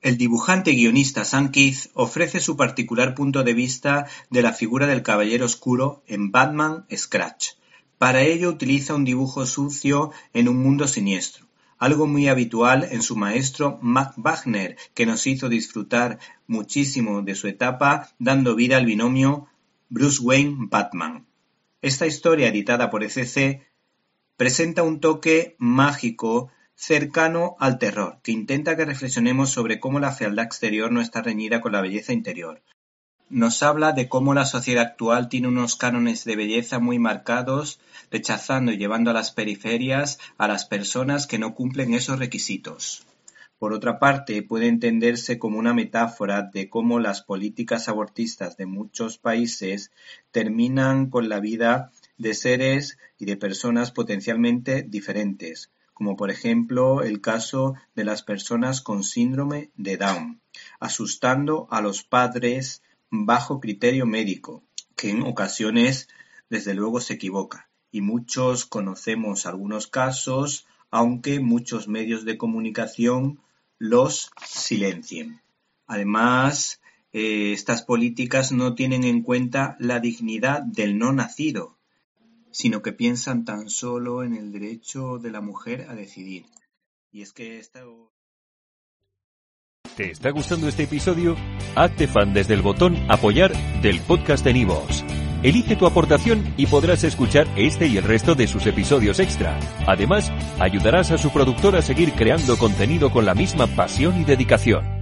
El dibujante y guionista Sam Keith ofrece su particular punto de vista de la figura del Caballero Oscuro en Batman Scratch. Para ello utiliza un dibujo sucio en un mundo siniestro, algo muy habitual en su maestro Mac Wagner, que nos hizo disfrutar muchísimo de su etapa dando vida al binomio Bruce Wayne-Batman. Esta historia, editada por ECC, presenta un toque mágico cercano al terror, que intenta que reflexionemos sobre cómo la fealdad exterior no está reñida con la belleza interior. Nos habla de cómo la sociedad actual tiene unos cánones de belleza muy marcados, rechazando y llevando a las periferias a las personas que no cumplen esos requisitos. Por otra parte, puede entenderse como una metáfora de cómo las políticas abortistas de muchos países terminan con la vida de seres y de personas potencialmente diferentes, como por ejemplo el caso de las personas con síndrome de Down, asustando a los padres bajo criterio médico, que en ocasiones desde luego se equivoca. Y muchos conocemos algunos casos, aunque muchos medios de comunicación los silencien. Además, eh, estas políticas no tienen en cuenta la dignidad del no nacido, sino que piensan tan solo en el derecho de la mujer a decidir. Y es que esta... ¿Te está gustando este episodio? Hazte fan desde el botón apoyar del podcast de Nivos. Elige tu aportación y podrás escuchar este y el resto de sus episodios extra. Además, ayudarás a su productor a seguir creando contenido con la misma pasión y dedicación.